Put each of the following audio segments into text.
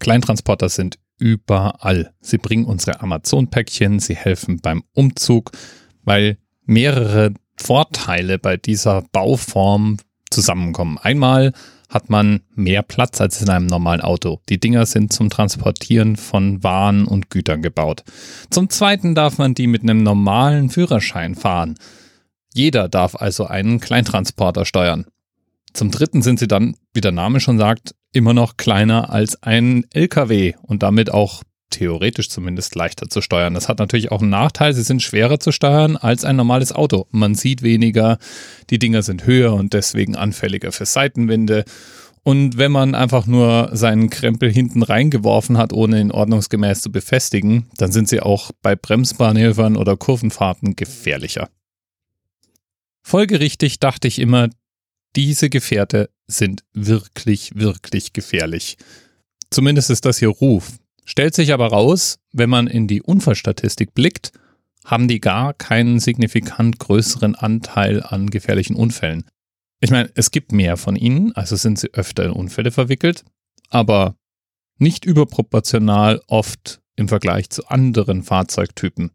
Kleintransporter sind überall. Sie bringen unsere Amazon-Päckchen, sie helfen beim Umzug, weil mehrere Vorteile bei dieser Bauform zusammenkommen. Einmal hat man mehr Platz als in einem normalen Auto. Die Dinger sind zum Transportieren von Waren und Gütern gebaut. Zum Zweiten darf man die mit einem normalen Führerschein fahren. Jeder darf also einen Kleintransporter steuern. Zum Dritten sind sie dann, wie der Name schon sagt, immer noch kleiner als ein LKW und damit auch theoretisch zumindest leichter zu steuern. Das hat natürlich auch einen Nachteil, sie sind schwerer zu steuern als ein normales Auto. Man sieht weniger, die Dinger sind höher und deswegen anfälliger für Seitenwinde. Und wenn man einfach nur seinen Krempel hinten reingeworfen hat, ohne ihn ordnungsgemäß zu befestigen, dann sind sie auch bei Bremsmanövern oder Kurvenfahrten gefährlicher. Folgerichtig dachte ich immer, diese Gefährte sind wirklich, wirklich gefährlich. Zumindest ist das hier Ruf. Stellt sich aber raus, wenn man in die Unfallstatistik blickt, haben die gar keinen signifikant größeren Anteil an gefährlichen Unfällen. Ich meine, es gibt mehr von ihnen, also sind sie öfter in Unfälle verwickelt, aber nicht überproportional oft im Vergleich zu anderen Fahrzeugtypen.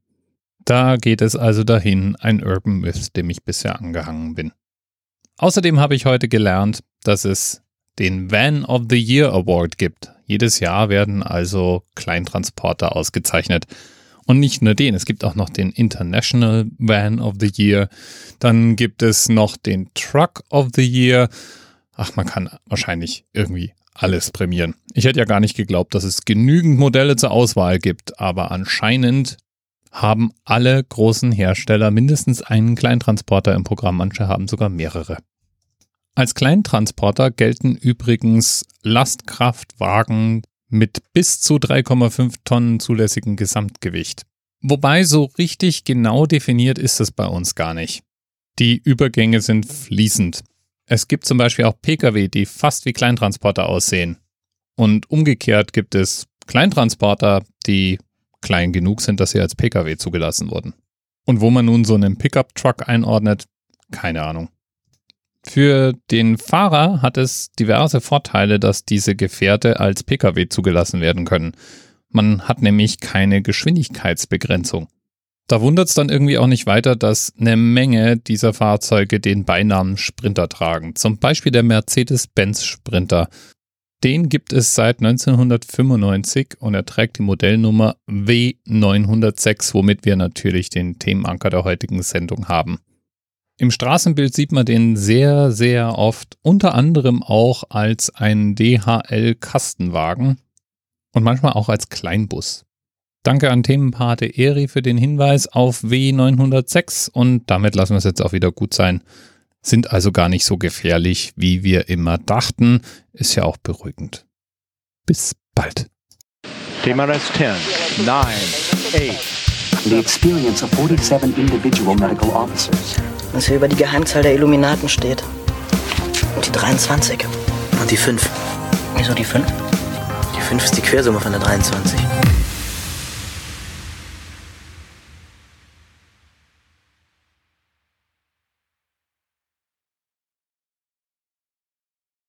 Da geht es also dahin, ein Urban Myth, dem ich bisher angehangen bin. Außerdem habe ich heute gelernt, dass es den Van of the Year Award gibt. Jedes Jahr werden also Kleintransporter ausgezeichnet. Und nicht nur den, es gibt auch noch den International Van of the Year. Dann gibt es noch den Truck of the Year. Ach, man kann wahrscheinlich irgendwie alles prämieren. Ich hätte ja gar nicht geglaubt, dass es genügend Modelle zur Auswahl gibt, aber anscheinend haben alle großen Hersteller mindestens einen Kleintransporter im Programm, manche haben sogar mehrere. Als Kleintransporter gelten übrigens Lastkraftwagen mit bis zu 3,5 Tonnen zulässigem Gesamtgewicht. Wobei so richtig genau definiert ist es bei uns gar nicht. Die Übergänge sind fließend. Es gibt zum Beispiel auch Pkw, die fast wie Kleintransporter aussehen. Und umgekehrt gibt es Kleintransporter, die klein genug sind, dass sie als Pkw zugelassen wurden. Und wo man nun so einen Pickup-Truck einordnet, keine Ahnung. Für den Fahrer hat es diverse Vorteile, dass diese Gefährte als Pkw zugelassen werden können. Man hat nämlich keine Geschwindigkeitsbegrenzung. Da wundert es dann irgendwie auch nicht weiter, dass eine Menge dieser Fahrzeuge den Beinamen Sprinter tragen. Zum Beispiel der Mercedes-Benz Sprinter. Den gibt es seit 1995 und er trägt die Modellnummer W906, womit wir natürlich den Themenanker der heutigen Sendung haben. Im Straßenbild sieht man den sehr, sehr oft, unter anderem auch als ein DHL-Kastenwagen und manchmal auch als Kleinbus. Danke an Themenpate Eri für den Hinweis auf W906 und damit lassen wir es jetzt auch wieder gut sein sind also gar nicht so gefährlich, wie wir immer dachten. Ist ja auch beruhigend. Bis bald. TMRS 10, 9, 8. The experience of 47 individual medical officers. Was hier über die Geheimzahl der Illuminaten steht. Und die 23. Und die 5. Wieso die 5? Die 5 ist die Quersumme von der 23.